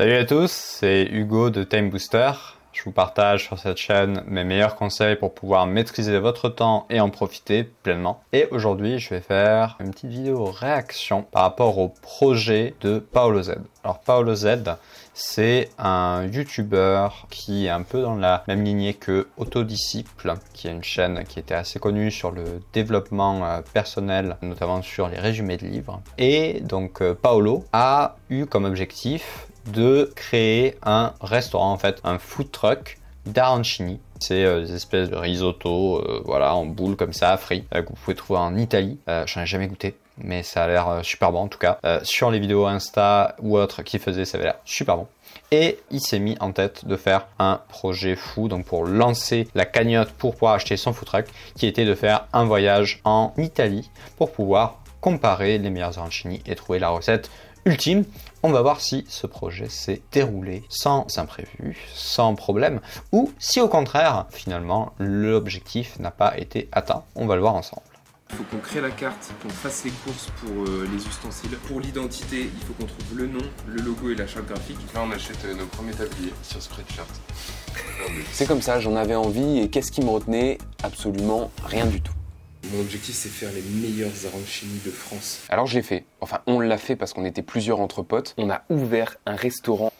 Salut à tous, c'est Hugo de Time Booster. Je vous partage sur cette chaîne mes meilleurs conseils pour pouvoir maîtriser votre temps et en profiter pleinement. Et aujourd'hui, je vais faire une petite vidéo réaction par rapport au projet de Paolo Z. Alors Paolo Z, c'est un YouTuber qui est un peu dans la même lignée que Autodisciple, qui est une chaîne qui était assez connue sur le développement euh, personnel, notamment sur les résumés de livres. Et donc euh, Paolo a eu comme objectif de créer un restaurant, en fait, un food truck d'arancini. C'est euh, des espèces de risotto, euh, voilà, en boule comme ça, frit, euh, que vous pouvez trouver en Italie. J'en ai jamais goûté, mais ça a l'air super bon en tout cas. sur les vidéos Insta ou autres qui faisaient, ça avait l'air super bon. Et il s'est mis en tête de faire un projet fou, donc pour lancer la cagnotte pour pouvoir acheter son food truck, qui était de faire un voyage en Italie pour pouvoir comparer les meilleurs arancini et trouver la recette ultime. On va voir si ce projet s'est déroulé sans imprévu, sans problème, ou si au contraire, finalement, l'objectif n'a pas été atteint. On va le voir ensemble. Il faut qu'on crée la carte, qu'on fasse les courses pour euh, les ustensiles. Pour l'identité, il faut qu'on trouve le nom, le logo et la charte graphique. Là, on achète euh, nos premiers tabliers sur Spreadshirt. C'est comme ça, j'en avais envie et qu'est-ce qui me retenait? Absolument rien du tout. Mon objectif, c'est faire les meilleurs arancini de France. Alors je l'ai fait. Enfin, on l'a fait parce qu'on était plusieurs entre potes. On a ouvert un restaurant.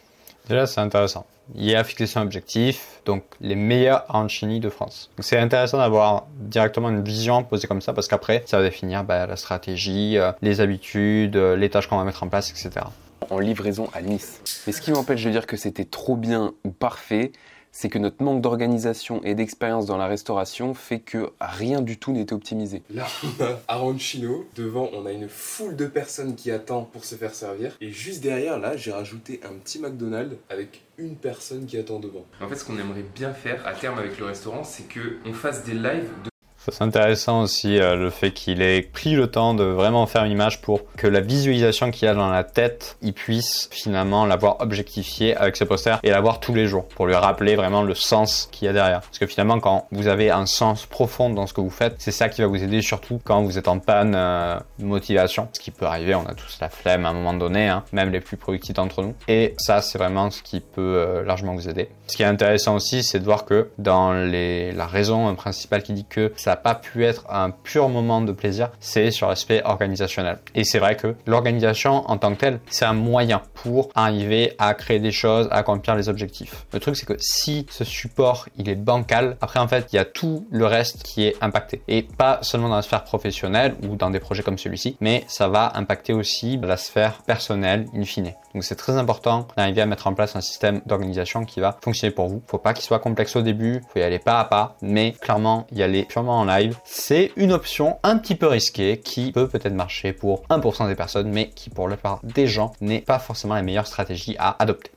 Déjà, c'est intéressant. Il a fixé son objectif, donc les meilleurs arancini de France. C'est intéressant d'avoir directement une vision posée comme ça parce qu'après, ça va définir bah, la stratégie, euh, les habitudes, euh, les tâches qu'on va mettre en place, etc. En livraison à Nice. Mais ce qui m'empêche de dire que c'était trop bien ou parfait, c'est que notre manque d'organisation et d'expérience dans la restauration fait que rien du tout n'était optimisé. Là, on a Arancino. Devant, on a une foule de personnes qui attendent pour se faire servir. Et juste derrière, là, j'ai rajouté un petit McDonald's avec une personne qui attend devant. En fait, ce qu'on aimerait bien faire à terme avec le restaurant, c'est que on fasse des lives de c'est intéressant aussi euh, le fait qu'il ait pris le temps de vraiment faire une image pour que la visualisation qu'il a dans la tête, il puisse finalement l'avoir objectifié avec ce poster et l'avoir tous les jours pour lui rappeler vraiment le sens qu'il y a derrière. Parce que finalement, quand vous avez un sens profond dans ce que vous faites, c'est ça qui va vous aider surtout quand vous êtes en panne euh, motivation. Ce qui peut arriver, on a tous la flemme à un moment donné, hein, même les plus productifs d'entre nous. Et ça, c'est vraiment ce qui peut euh, largement vous aider. Ce qui est intéressant aussi, c'est de voir que dans les, la raison principale qui dit que ça pas pu être un pur moment de plaisir, c'est sur l'aspect organisationnel. Et c'est vrai que l'organisation en tant que telle, c'est un moyen pour arriver à créer des choses, à accomplir les objectifs. Le truc, c'est que si ce support, il est bancal, après, en fait, il y a tout le reste qui est impacté. Et pas seulement dans la sphère professionnelle ou dans des projets comme celui-ci, mais ça va impacter aussi la sphère personnelle in fine. Donc c'est très important d'arriver à mettre en place un système d'organisation qui va fonctionner pour vous. Faut pas qu'il soit complexe au début, faut y aller pas à pas, mais clairement y aller purement en live, c'est une option un petit peu risquée qui peut peut-être marcher pour 1% des personnes, mais qui pour la plupart des gens n'est pas forcément la meilleure stratégie à adopter.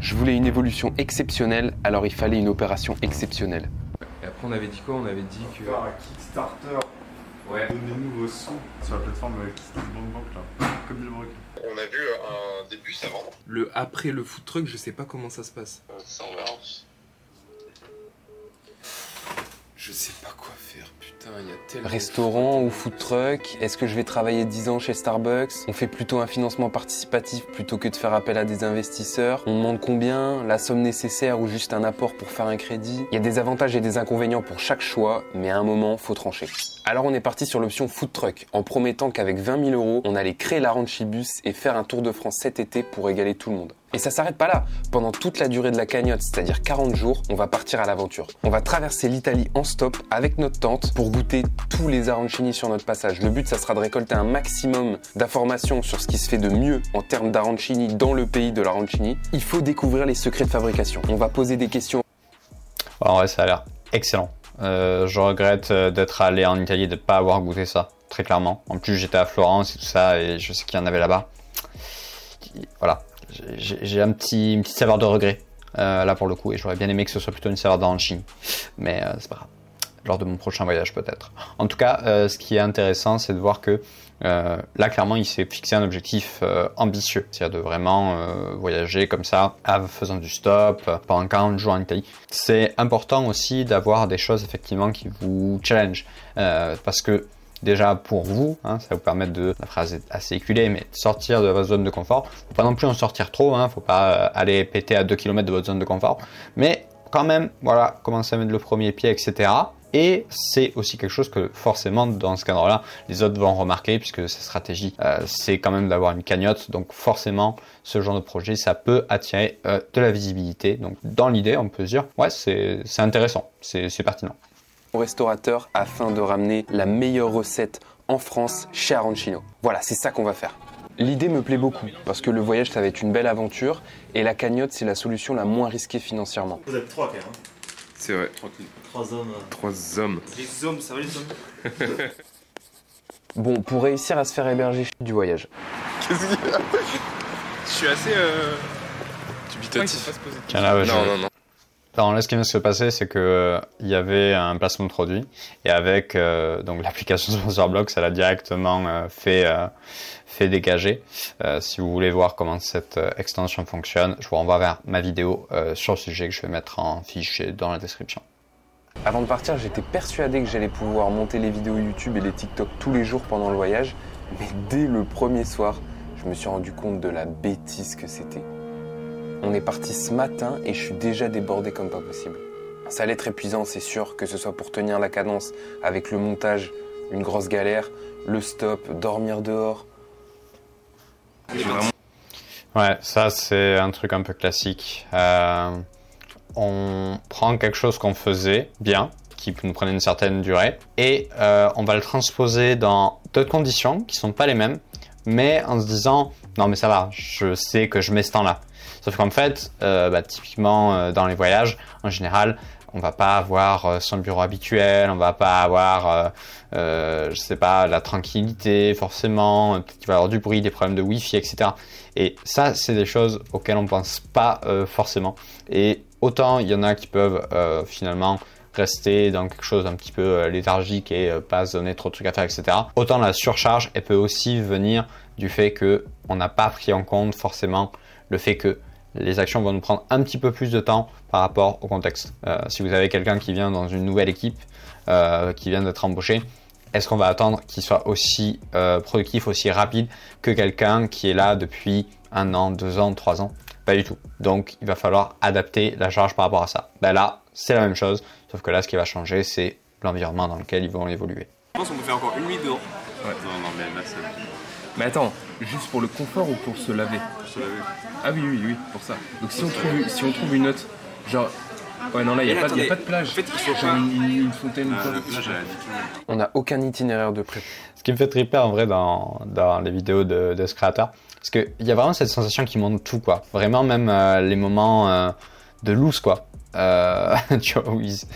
Je voulais une évolution exceptionnelle, alors il fallait une opération exceptionnelle. Et après, on avait dit quoi? On avait dit que. Faire un Kickstarter. Ouais. Donnez-nous vos sous sur la plateforme Kickstarter Bank là. Comme il On a vu un début, ça vend. Le après le food truck, je sais pas comment ça se passe. Euh, Ça, on verra. Je sais pas quoi faire, putain, il y a tellement. Restaurant ou food truck Est-ce que je vais travailler 10 ans chez Starbucks? On fait plutôt un financement participatif plutôt que de faire appel à des investisseurs. On demande combien La somme nécessaire ou juste un apport pour faire un crédit? Il y a des avantages et des inconvénients pour chaque choix, mais à un moment, faut trancher. Alors on est parti sur l'option food truck, en promettant qu'avec 20 000 euros, on allait créer la Ranchibus et faire un tour de France cet été pour égaler tout le monde. Et ça s'arrête pas là. Pendant toute la durée de la cagnotte, c'est-à-dire 40 jours, on va partir à l'aventure. On va traverser l'Italie en stop avec notre tente pour goûter tous les arancini sur notre passage. Le but, ça sera de récolter un maximum d'informations sur ce qui se fait de mieux en termes d'arancini dans le pays de l'arancini. Il faut découvrir les secrets de fabrication. On va poser des questions. En vrai, ça a l'air excellent. Euh, je regrette euh, d'être allé en Italie et de ne pas avoir goûté ça, très clairement. En plus, j'étais à Florence et tout ça, et je sais qu'il y en avait là-bas. Voilà, j'ai un petit, une petite saveur de regret euh, là pour le coup, et j'aurais bien aimé que ce soit plutôt une saveur d'arancini, mais c'est pas grave. Lors de mon prochain voyage peut-être. En tout cas, euh, ce qui est intéressant, c'est de voir que euh, là clairement, il s'est fixé un objectif euh, ambitieux, c'est-à-dire de vraiment voyager comme ça, en faisant du stop pendant 40 jours en Italie. C'est important aussi d'avoir des choses effectivement qui vous challenge, parce que déjà pour vous, hein, ça vous permettre de, la phrase est assez éculée, mais sortir de votre zone de confort. Faut pas non plus en sortir trop, hein, faut pas aller péter à 2 km de votre zone de confort, mais quand même, voilà, commencer à mettre le premier pied, etc. Et c'est aussi quelque chose que forcément dans ce cadre-là, les autres vont remarquer puisque sa stratégie, euh, c'est quand même d'avoir une cagnotte. Donc forcément, ce genre de projet, ça peut attirer euh, de la visibilité. Donc dans l'idée, on peut se dire, ouais, c'est intéressant, c'est pertinent. Au restaurateur afin de ramener la meilleure recette en France chez Arancino. Voilà, c'est ça qu'on va faire. L'idée me plaît beaucoup parce que le voyage ça va être une belle aventure et la cagnotte c'est la solution la moins risquée financièrement. Vous êtes trois quand même. hein. C'est vrai. Tranquille. Trois hommes. euh. Trois hommes. Les hommes, ça va les hommes Bon, pour réussir à se faire héberger du voyage. Qu'est-ce qu'il y a? Je suis assez. Euh... Dubitatif. ouais, Non, non, non. Alors là, ce qui vient de se passer, c'est que euh, il y avait un placement de produit et avec euh, donc l'application SponsorBlock, ça l'a directement euh, fait euh, fait dégager. Euh, si vous voulez voir comment cette euh, extension fonctionne, je vous renvoie vers ma vidéo euh, sur le sujet que je vais mettre en fichier dans la description. Avant de partir, j'étais persuadé que j'allais pouvoir monter les vidéos YouTube et les TikTok tous les jours pendant le voyage, mais dès le premier soir, je me suis rendu compte de la bêtise que c'était. On est parti ce matin et je suis déjà débordé comme pas possible. Ça allait être épuisant, c'est sûr, que ce soit pour tenir la cadence avec le montage, une grosse galère, le stop, dormir dehors. Ouais, ça c'est un truc un peu classique. Euh, on prend quelque chose qu'on faisait bien, qui nous prenait une certaine durée, et euh, on va le transposer dans d'autres conditions qui sont pas les mêmes, mais en se disant non mais ça va, je sais que je mets ce temps-là. Sauf qu'en fait, euh, bah, typiquement euh, dans les voyages, en général, on va pas avoir euh, son bureau habituel, on va pas avoir, euh, je sais pas, la tranquillité forcément, peut-être qu'il va y avoir du bruit, des problèmes de wifi, etc. Et ça, c'est des choses auxquelles on pense pas forcément. Et autant il y en a qui peuvent finalement rester dans quelque chose d'un petit peu léthargique et pas se donner trop de trucs à faire, etc. Autant la surcharge, elle peut aussi venir du fait que on n'a pas pris en compte forcément le fait que les actions vont nous prendre un petit peu plus de temps par rapport au contexte. Euh, si vous avez quelqu'un qui vient dans une nouvelle équipe, euh, qui vient d'être embauché, est-ce qu'on va attendre qu'il soit aussi euh, productif, aussi rapide que quelqu'un qui est là depuis un an, deux ans, trois ans? Pas du tout. Donc il va falloir adapter la charge par rapport à ça. Ben là, c'est la même chose, sauf que là, ce qui va changer, c'est l'environnement dans lequel ils vont évoluer. Je pense qu'on peut faire encore une nuit dehors. Ouais, non, non, mais là, c'est. Mais attends, juste pour le confort ou pour se laver Je te l'avais. Ah oui, oui, oui, pour ça. Donc si on trouve, si on trouve une note, genre... Ouais, non, là, il n'y a, pas- y a attendez, pas de plage. en fait, il faut pas- une, une- une fontaine ou Ah, plage, elle a 10 km. On n'a aucun itinéraire de près. Ce qui me fait triper en vrai dans, dans les vidéos de, de ce créateur, parce qu'il y a vraiment cette sensation qui montre tout, quoi. Vraiment, même euh, les moments euh, de loose, quoi. Euh, tu vois, où ils, se-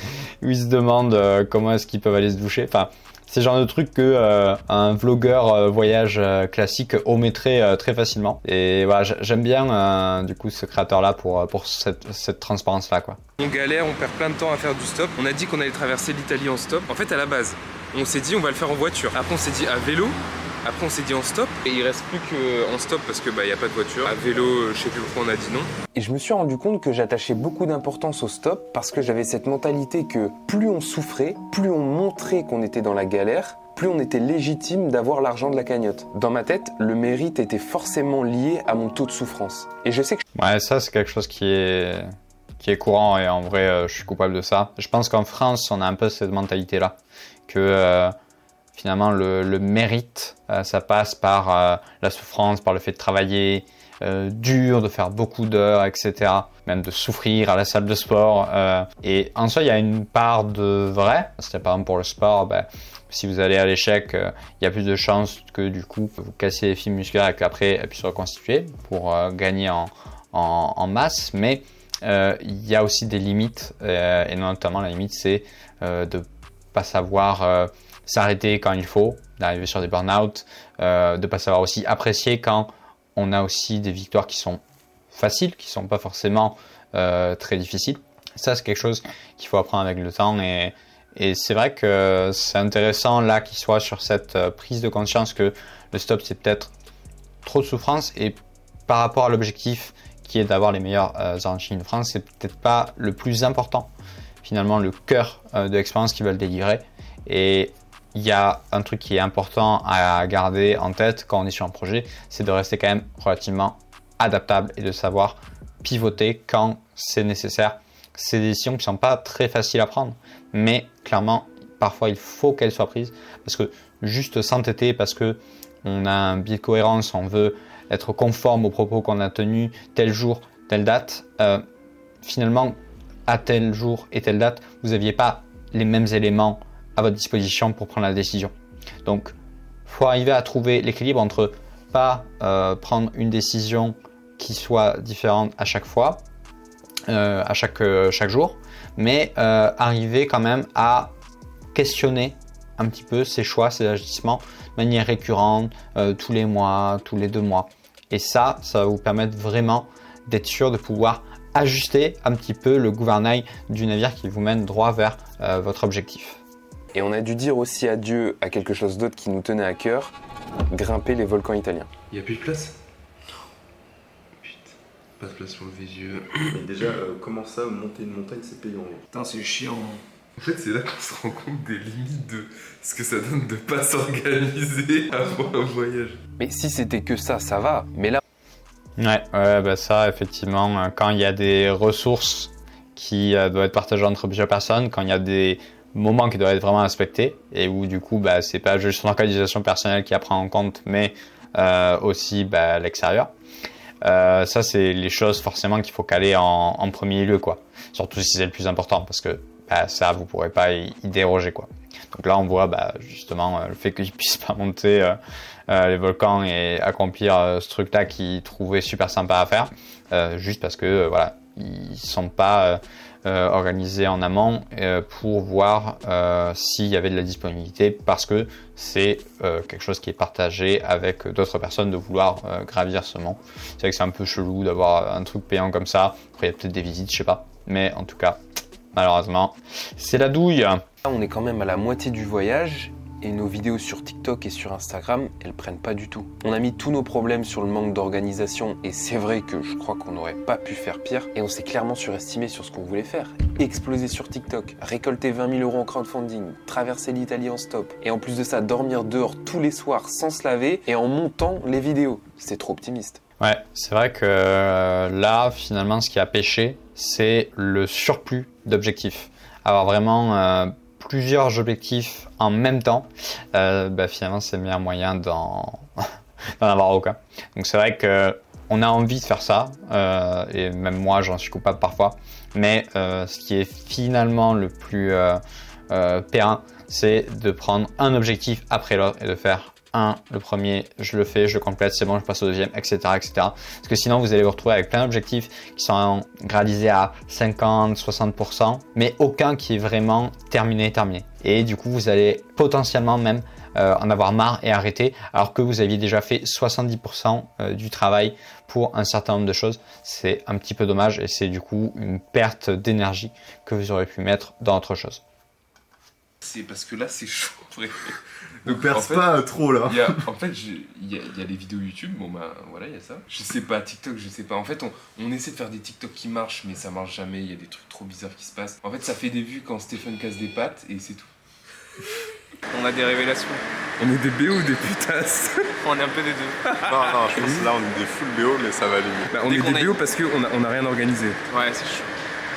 où ils se demandent euh, comment est-ce qu'ils peuvent aller se doucher. Enfin, c'est le genre de truc que euh, un vlogueur euh, voyage euh, classique omettrait très facilement. Et voilà, j'aime bien du coup ce créateur-là pour, pour cette, cette transparence-là. On galère, on perd plein de temps à faire du stop. On a dit qu'on allait traverser l'Italie en stop. En fait, à la base, on s'est dit on va le faire en voiture. Après, on s'est dit à vélo. Après, on s'est dit en stop. Et il reste plus qu'en stop parce que bah y a pas de voiture. À vélo, euh, je sais plus pourquoi on a dit non. Et je me suis rendu compte que j'attachais beaucoup d'importance au stop parce que j'avais cette mentalité que plus on souffrait, plus on montrait qu'on était dans la galère, plus on était légitime d'avoir l'argent de la cagnotte. Dans ma tête, le mérite était forcément lié à mon taux de souffrance. Et je sais que Ouais, ça c'est quelque chose qui est qui est courant et en vrai euh, je suis coupable de ça. Je pense qu'en France on a un peu cette mentalité là que euh, finalement le, le mérite euh, ça passe par euh, la souffrance, par le fait de travailler euh, dur, de faire beaucoup d'heures, etc. Même de souffrir à la salle de sport. et en soi il y a une part de vrai. C'est par exemple pour le sport, ben, si vous allez à l'échec, il y a plus de chances que du coup vous cassiez les fibres musculaires et qu'après elles puissent se reconstituer pour euh, gagner en, en, en masse, mais il y a aussi des limites, et notamment la limite c'est de pas savoir s'arrêter quand il faut, d'arriver sur des burn-out, euh, de pas savoir aussi apprécier quand on a aussi des victoires qui sont faciles, qui sont pas forcément euh, très difficiles. Ça c'est quelque chose qu'il faut apprendre avec le temps et, et c'est vrai que c'est intéressant là qu'il soit sur cette euh, prise de conscience que le stop c'est peut-être trop de souffrance et par rapport à l'objectif qui est d'avoir les meilleurs euh, de France, c'est peut-être pas le plus important. Finalement, le cœur euh, de l'expérience qu'ils veulent délivrer. Et il y a un truc qui est important à garder en tête quand on est sur un projet, c'est de rester quand même relativement adaptable et de savoir pivoter quand c'est nécessaire. Des décisions qui sont pas très faciles à prendre, mais clairement, parfois il faut qu'elles soient prises parce que juste s'entêter parce que on a un biais de cohérence, on veut être conforme aux propos qu'on a tenus tel jour, telle date, euh, finalement, à tel jour et telle date, vous n'aviez pas les mêmes éléments à votre disposition pour prendre la décision. Donc, faut arriver à trouver l'équilibre entre pas euh, prendre une décision qui soit différente à chaque fois, euh, à chaque, chaque jour, mais arriver quand même à questionner un petit peu ses choix, ses agissements de manière récurrente, tous les mois, tous les deux mois. Et ça, ça va vous permettre vraiment d'être sûr de pouvoir ajuster un petit peu le gouvernail du navire qui vous mène droit vers euh, votre objectif. Et on a dû dire aussi adieu à quelque chose d'autre qui nous tenait à cœur, grimper les volcans italiens. Il n'y a plus de place? Putain, pas de place pour le Vésieux. Mais déjà, euh, comment ça, monter une montagne, c'est payant Putain, c'est chiant. En fait, c'est là qu'on se rend compte des limites de ce que ça donne de pas s'organiser avant un voyage. Mais si c'était que ça, ça va. Mais là, Ouais, ouais bah ça, effectivement, euh, quand il y a des ressources qui euh, doivent être partagées entre plusieurs personnes, quand il y a des moments qui doivent être vraiment respectés, et où du coup, bah, c'est pas juste son organisation personnelle qui à prendre en compte, mais euh, aussi bah, l'extérieur. Euh, ça, c'est les choses forcément qu'il faut caler en, en, premier lieu, quoi. Surtout si c'est le plus important, parce que bah, ça, vous pourrez pas y, déroger, quoi. Donc là, on voit bah, justement le fait qu'ils puissent pas monter euh, les volcans et accomplir euh, ce truc-là qu'ils trouvaient super sympa à faire, euh, juste parce que voilà, ils sont pas organisés en amont pour voir s'il y avait de la disponibilité parce que c'est quelque chose qui est partagé avec d'autres personnes de vouloir gravir ce mont. C'est vrai que c'est un peu chelou d'avoir un truc payant comme ça. Après, il y a peut-être des visites, je sais pas. Mais en tout cas, malheureusement, c'est la douille. On est quand même à la moitié du voyage et nos vidéos sur TikTok et sur Instagram, elles prennent pas du tout. On a mis tous nos problèmes sur le manque d'organisation et c'est vrai que je crois qu'on n'aurait pas pu faire pire et on s'est clairement surestimé sur ce qu'on voulait faire. Exploser sur TikTok, récolter 20 000 euros en crowdfunding, traverser l'Italie en stop et en plus de ça dormir dehors tous les soirs sans se laver et en montant les vidéos. C'est trop optimiste. Ouais, c'est vrai que euh, là, finalement, ce qui a pêché, c'est le surplus d'objectifs. Avoir vraiment euh, plusieurs objectifs en même temps, euh, bah, finalement c'est le meilleur moyen d'en avoir aucun. Donc c'est vrai que on a envie de faire ça, euh, et même moi j'en suis coupable parfois, mais euh, ce qui est finalement le plus euh, euh, périn, c'est de prendre un objectif après l'autre et de faire le premier, je le fais, je complète, c'est bon, je passe au deuxième, etc., etc. Parce que sinon, vous allez vous retrouver avec plein d'objectifs qui sont réalisés à 50, 60%, mais aucun qui est vraiment terminé, terminé. Et du coup, vous allez potentiellement même euh, en avoir marre et arrêter, alors que vous aviez déjà fait 70% euh, du travail pour un certain nombre de choses. C'est un petit peu dommage et c'est du coup une perte d'énergie que vous aurez pu mettre dans autre chose. C'est parce que là, c'est chaud. Ne perce pas trop là. Y a, en fait, il y, y, a les vidéos YouTube, bon bah voilà, il y a ça. Je sais pas, TikTok, je sais pas. En fait, on, on, essaie de faire des TikTok qui marchent, mais ça marche jamais. Il y a des trucs trop bizarres qui se passent. En fait, ça fait des vues quand Stéphane casse des pattes et c'est tout. On a des révélations. On est des BO ou des putasses On est un peu des deux. non, non, je pense que là on est des full BO, mais ça va aller mieux. Bah, on est des BO parce qu'on a, on a rien organisé. Ouais, c'est chaud.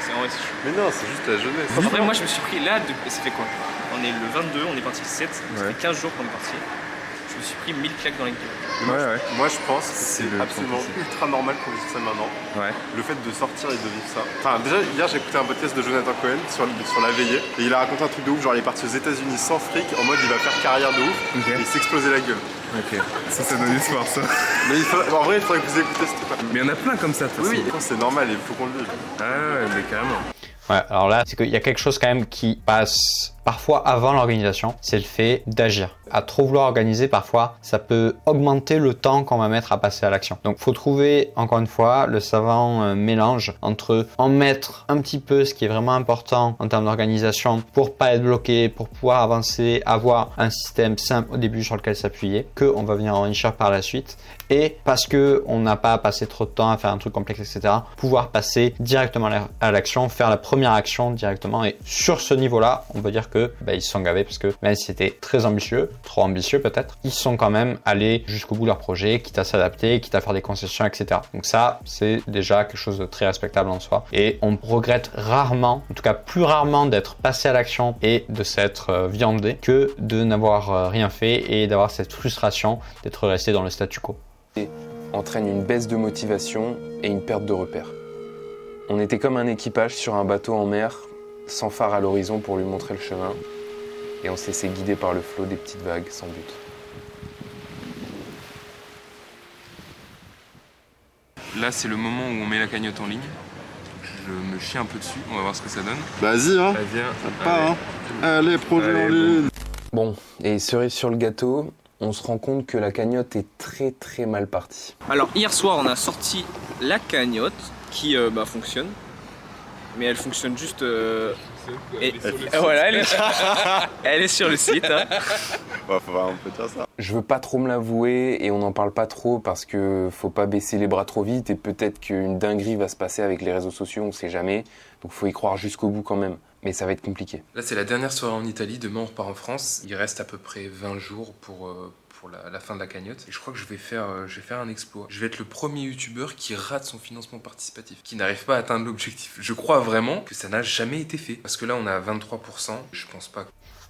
C'est vrai, c'est chaud. Mais non, c'est juste la jeunesse. Après, moi je me suis pris là, de... ça fait quoi? On est le 22, on est parti le 7, ça fait 15 jours qu'on est parti. Je me suis pris 1000 claques dans les gueule. Ouais, ouais. Moi, je pense que c'est absolument ultra normal qu'on vive ça maintenant. Ouais. Le fait de sortir et de vivre ça. Enfin, déjà, hier, j'ai écouté un podcast de Jonathan Cohen sur, sur la veillée. Et il a raconté un truc de ouf. Genre, il est parti aux États-Unis sans fric, en mode il va faire carrière de ouf. Okay. Et il s'explosait la gueule. Ok. Ça, ça donne espoir, ça. Mais il faut... en vrai, il faudrait que vous écoutez ce truc Mais il y en a plein comme ça, de toute Oui, façon. oui. c'est normal, il faut qu'on le vive. Ah ouais, mais carrément. Ouais, alors là, c'est qu'il y a quelque chose quand même qui passe parfois avant l'organisation, c'est le fait d'agir. À trop vouloir organiser, parfois, ça peut augmenter le temps qu'on va mettre à passer à l'action. Donc, faut trouver, encore une fois, le savant euh, mélange entre en mettre un petit peu ce qui est vraiment important en termes d'organisation pour pas être bloqué, pour pouvoir avancer, avoir un système simple au début sur lequel s'appuyer, que on va venir enrichir par la suite, et parce que on n'a pas passé trop de temps à faire un truc complexe, etc., pouvoir passer directement à l'action, faire la première action directement. Et sur ce niveau-là, on peut dire que bah, ils se sont gavés parce que même si c'était très ambitieux, trop ambitieux peut-être, ils sont quand même allés jusqu'au bout de leur projet, quitte à s'adapter, quitte à faire des concessions, etc. Donc ça, c'est déjà quelque chose de très respectable en soi. Et on regrette rarement, en tout cas plus rarement, d'être passé à l'action et de s'être euh, viandé que de n'avoir euh, rien fait et d'avoir cette frustration d'être resté dans le statu quo. entraîne une baisse de motivation et une perte de repères. On était comme un équipage sur un bateau en mer, sans phare à l'horizon pour lui montrer le chemin, et on s'est laissé guider par le flot des petites vagues sans but. Là, c'est le moment où on met la cagnotte en ligne. Je me chie un peu dessus, on va voir ce que ça donne. Vas-y, hein. Vas-y, hein. Ça part, hein. Allez, projet Allez, en ligne. Bon, et cerise sur le gâteau, on se rend compte que la cagnotte est très très mal partie. Alors hier soir on a sorti la cagnotte qui euh, bah, fonctionne. Mais elle fonctionne juste. euh, et- et voilà, elle est, elle est sur le site. hein. Ouais, faut voir, on peut dire ça. Je veux pas trop me l'avouer et on n'en parle pas trop parce que faut pas baisser les bras trop vite et peut-être qu'une dinguerie va se passer avec les réseaux sociaux, on sait jamais. Donc faut y croire jusqu'au bout quand même. Mais ça va être compliqué. Là, c'est la dernière soirée en Italie. Demain, on repart en France. Il reste à peu près 20 jours pour, euh, pour la, la fin de la cagnotte. Et je crois que je vais, faire, euh, je vais faire un exploit. Je vais être le premier youtubeur qui rate son financement participatif, qui n'arrive pas à atteindre l'objectif. Je crois vraiment que ça n'a jamais été fait. Parce que là, on est à 23%. Je pense pas.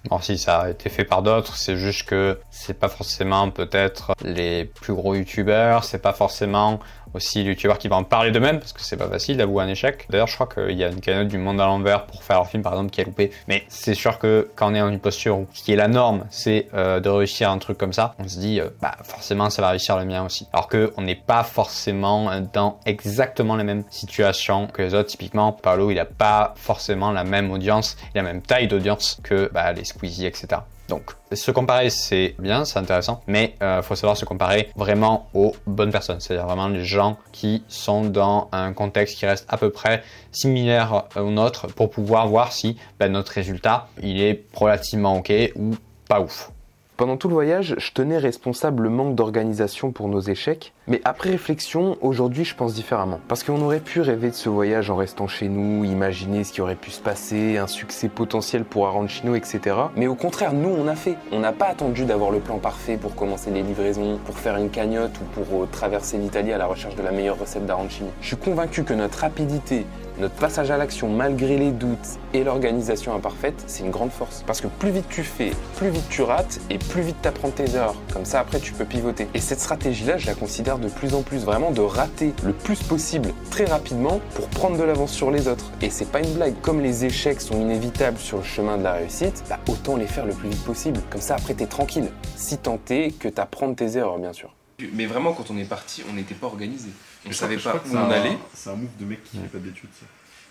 Bon, si ça a été fait par d'autres, c'est juste que c'est pas forcément peut-être les plus gros youtubeurs, c'est pas forcément aussi les youtubeurs qui vont en parler d'eux-mêmes, parce que c'est pas facile d'avouer un échec. D'ailleurs, je crois qu'il y a une cagnotte du monde à l'envers pour faire leur film, par exemple, qui a loupé. Mais c'est sûr que quand on est dans une posture où ce qui est la norme, c'est euh, de réussir un truc comme ça, on se dit, euh, bah forcément, ça va réussir le mien aussi. Alors que on n'est pas forcément dans exactement les mêmes situations que les autres. Typiquement, Paolo, il a pas forcément la même audience, la même taille d'audience que bah, les Squeezie, etc. Donc, se comparer, c'est bien, c'est intéressant, mais il faut savoir se comparer vraiment aux bonnes personnes, c'est-à-dire vraiment les gens qui sont dans un contexte qui reste à peu près similaire au nôtre pour pouvoir voir si ben, notre résultat, il est relativement ok ou pas ouf. Pendant tout le voyage, je tenais responsable le manque d'organisation pour nos échecs, mais après réflexion, aujourd'hui je pense différemment. Parce qu'on aurait pu rêver de ce voyage en restant chez nous, imaginer ce qui aurait pu se passer, un succès potentiel pour Arancino, etc. Mais au contraire, nous on a fait. On n'a pas attendu d'avoir le plan parfait pour commencer les livraisons, pour faire une cagnotte ou pour euh, traverser l'Italie à la recherche de la meilleure recette d'arancini. Je suis convaincu que notre rapidité, notre passage à l'action malgré les doutes et l'organisation imparfaite, c'est une grande force. Parce que plus vite tu fais, plus vite tu rates et plus vite tu apprends tes erreurs. Comme ça après tu peux pivoter. Et cette stratégie-là, je la considère de plus en plus vraiment de rater le plus possible très rapidement pour prendre de l'avance sur les autres. Et c'est pas une blague. Comme les échecs sont inévitables sur le chemin de la réussite, bah autant les faire le plus vite possible. Comme ça après t'es tranquille. Si tant est que t'apprends de tes erreurs bien sûr. Mais vraiment, quand on est parti, on n'était pas organisé. On Je savait crois- pas où on allait. C'est un move de mec qui fait pas d'études.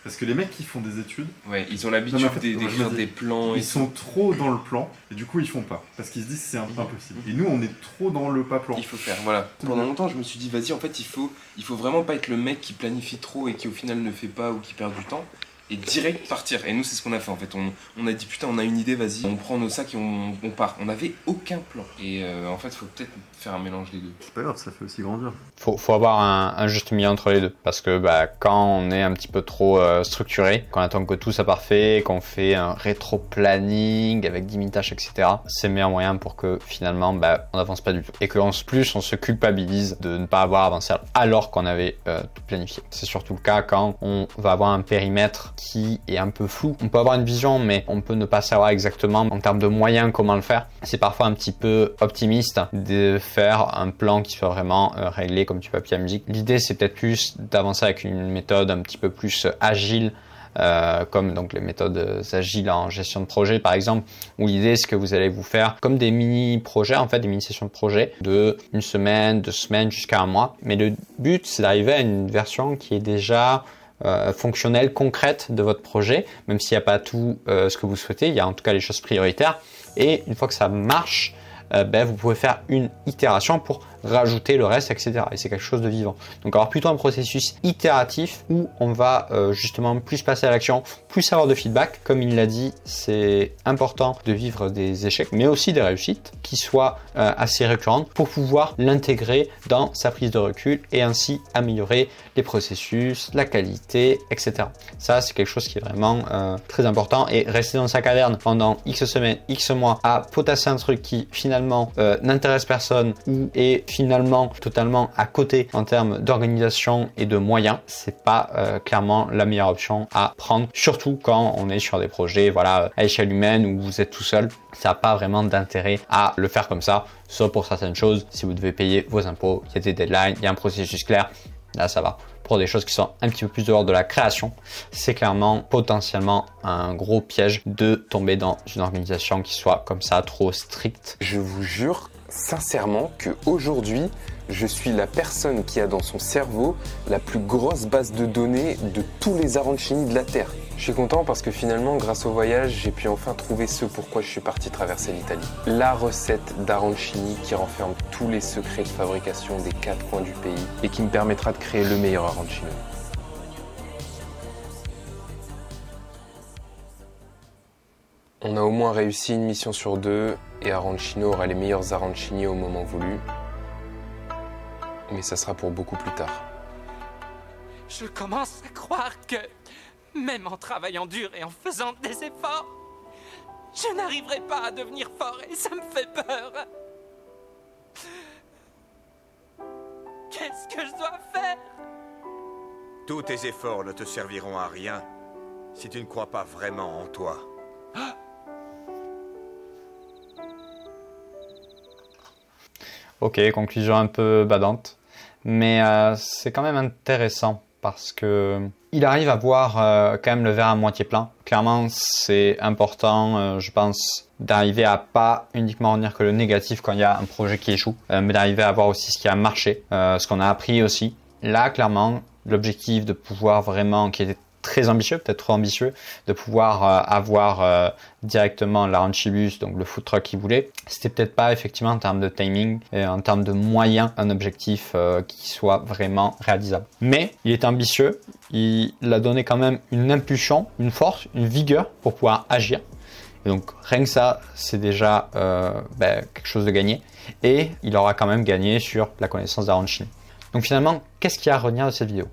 Parce que les mecs qui font des études, Ouais, ils ont l'habitude en fait, d'écrire des plans et ils sont trop dans le plan et du coup ils font pas. Parce qu'ils se disent c'est un- impossible. Et nous on est trop dans le pas plan. Il faut faire, voilà. Pendant longtemps, je me suis dit, vas-y, en fait, il faut, il faut vraiment pas être le mec qui planifie trop et qui au final ne fait pas ou qui perd du temps. Et direct partir. Et nous, c'est ce qu'on a fait en fait. On, on a dit, putain, on a une idée, vas-y, on prend nos sacs et on, on part. On avait aucun plan. Et euh, en fait, il faut peut-être faire un mélange des deux. C'est pas grave, ça fait aussi grandir. faut, faut avoir un, un juste milieu entre les deux. Parce que bah, quand on est un petit peu trop euh, structuré, qu'on attend que tout soit parfait, qu'on fait un rétro-planning avec 10 000 tâches, etc., c'est le meilleur moyen pour que finalement bah, on n'avance pas du tout. Et qu'en plus on se culpabilise de ne pas avoir avancé alors qu'on avait euh, tout planifié. C'est surtout le cas quand on va avoir un périmètre qui est un peu flou. On peut avoir une vision, mais on peut ne pas savoir exactement en termes de moyens comment le faire. C'est parfois un petit peu optimiste de faire un plan qui soit vraiment euh, réglé comme du papier à musique. L'idée, c'est peut-être plus d'avancer avec une méthode un petit peu plus agile. euh, comme donc les méthodes agiles en gestion de projet par exemple où l'idée c'est que vous allez vous faire comme des mini projets en fait des mini sessions de projet de une semaine deux semaines jusqu'à un mois mais le but c'est d'arriver à une version qui est déjà euh, fonctionnelle, concrète de votre projet, même s'il n'y a pas tout euh, ce que vous souhaitez, il y a en tout cas les choses prioritaires. Et une fois que ça marche, euh, ben, vous pouvez faire une itération pour rajouter le reste, etc. Et c'est quelque chose de vivant. Donc avoir plutôt un processus itératif où on va euh, justement plus passer à l'action, plus avoir de feedback. Comme il l'a dit, c'est important de vivre des échecs, mais aussi des réussites qui soient euh, assez récurrentes pour pouvoir l'intégrer dans sa prise de recul et ainsi améliorer les processus, la qualité, etc. Ça, c'est quelque chose qui est vraiment euh, très important et rester dans sa caverne pendant X semaines, X mois à potasser un truc qui finalement n'intéresse personne ou est finalement totalement à côté en termes d'organisation et de moyens, c'est pas euh, clairement la meilleure option à prendre, surtout quand on est sur des projets voilà à échelle humaine où vous êtes tout seul. Ça n'a pas vraiment d'intérêt à le faire comme ça, sauf pour certaines choses. Si vous devez payer vos impôts, il y a des deadlines, il y a un processus clair. Là, ça va. Pour des choses qui sont un petit peu plus dehors de la création, c'est clairement potentiellement un gros piège de tomber dans une organisation qui soit comme ça trop stricte. Je vous jure sincèrement que aujourd'hui, je suis la personne qui a dans son cerveau la plus grosse base de données de tous les arancini de la Terre. Je suis content parce que finalement, grâce au voyage, j'ai pu enfin trouver ce pourquoi je suis parti traverser l'Italie. La recette d'arancini qui renferme tous les secrets de fabrication des quatre coins du pays et qui me permettra de créer le meilleur arancino. On a au moins réussi une mission sur deux et Arancino aura les meilleurs arancini au moment voulu. Mais ça sera pour beaucoup plus tard. Je commence à croire que, même en travaillant dur et en faisant des efforts, je n'arriverai pas à devenir fort et ça me fait peur. Qu'est-ce que je dois faire? Tous tes efforts ne te serviront à rien si tu ne crois pas vraiment en toi. Ok, conclusion un peu badante, mais euh, c'est quand même intéressant parce que il arrive à voir euh, quand même le verre à moitié plein. Clairement, c'est important, euh, je pense, d'arriver à pas uniquement dire que le négatif quand il y a un projet qui échoue, mais d'arriver à voir aussi ce qui a marché, ce qu'on a appris aussi. Là, clairement, l'objectif de pouvoir vraiment, qui très ambitieux, peut-être trop ambitieux, de pouvoir euh, avoir euh, directement la Ranchibus, donc le food truck qu'il voulait. C'était peut-être pas effectivement en termes de timing et en termes de moyens un objectif euh, qui soit vraiment réalisable. Mais il est ambitieux, il a donné quand même une impulsion, une force, une vigueur pour pouvoir agir. Et donc rien que ça, c'est déjà ben, quelque chose de gagné. Et il aura quand même gagné sur la connaissance d'Arancini. Donc finalement, qu'est-ce qu'il y a à retenir de cette vidéo?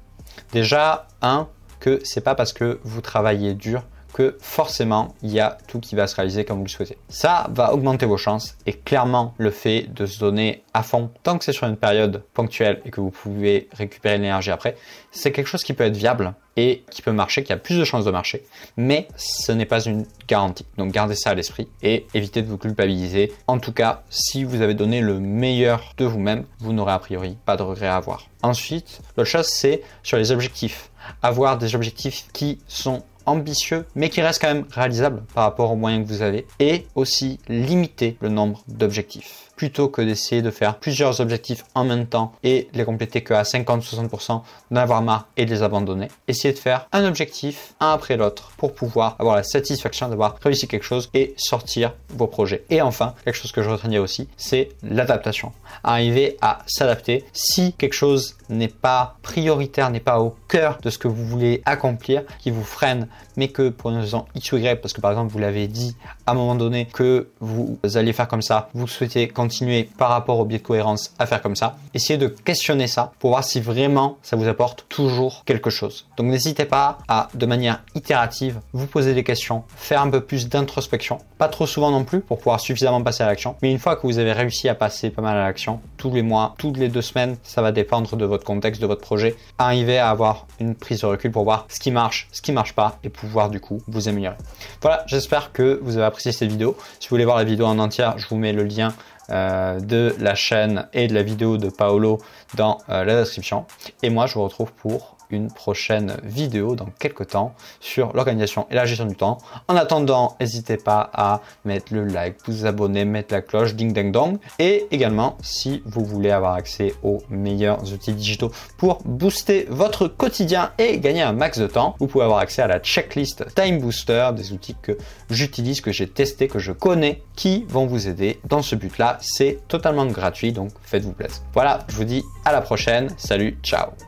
Déjà, un, que c'est pas parce que vous travaillez dur que forcément il y a tout qui va se réaliser comme vous le souhaitez. Ça va augmenter vos chances et clairement le fait de se donner à fond, tant que c'est sur une période ponctuelle et que vous pouvez récupérer l'énergie après, c'est quelque chose qui peut être viable et qui peut marcher, qui a plus de chances de marcher, mais ce n'est pas une garantie. Donc gardez ça à l'esprit et évitez de vous culpabiliser. En tout cas, si vous avez donné le meilleur de vous-même, vous n'aurez a priori pas de regrets à avoir. Ensuite, l'autre chose c'est sur les objectifs. Avoir des objectifs qui sont ambitieux, mais qui restent quand même réalisables par rapport aux moyens que vous avez, et aussi limiter le nombre d'objectifs plutôt que d'essayer de faire plusieurs objectifs en même temps et les compléter que à 50-60%, d'en avoir marre et de les abandonner. Essayez de faire un objectif un après l'autre pour pouvoir avoir la satisfaction d'avoir réussi quelque chose et sortir vos projets. Et enfin, quelque chose que je retiendrai aussi, c'est l'adaptation. Arriver à s'adapter. Si quelque chose n'est pas prioritaire, n'est pas au cœur de ce que vous voulez accomplir, qui vous freine, mais que pour une raison X ou Y, parce que par exemple vous l'avez dit à un moment donné que vous allez faire comme ça, vous souhaitez continuer par rapport au biais de cohérence à faire comme ça, essayez de questionner ça pour voir si vraiment ça vous apporte toujours quelque chose. Donc n'hésitez pas à, de manière itérative, vous poser des questions, faire un peu plus d'introspection, pas trop souvent non plus pour pouvoir suffisamment passer à l'action, mais une fois que vous avez réussi à passer pas mal à l'action, tous les mois, toutes les deux semaines, ça va dépendre de votre contexte, de votre projet, arriver à avoir une prise de recul pour voir ce qui marche, ce qui marche pas et pouvoir du coup vous améliorer. Voilà, j'espère que vous avez apprécié cette vidéo. Si vous voulez voir la vidéo en entière, je vous mets le lien euh, de la chaîne et de la vidéo de Paolo dans euh, la description. Et moi, je vous retrouve pour une prochaine vidéo dans quelques temps sur l'organisation et la gestion du temps. En attendant, n'hésitez pas à mettre le like, vous abonner, mettre la cloche, ding ding dong. Et également, si vous voulez avoir accès aux meilleurs outils digitaux pour booster votre quotidien et gagner un max de temps, vous pouvez avoir accès à la checklist Time Booster, des outils que j'utilise, que j'ai testé, que je connais, qui vont vous aider dans ce but-là. C'est totalement gratuit, donc faites-vous plaisir. Voilà, je vous dis à la prochaine. Salut, ciao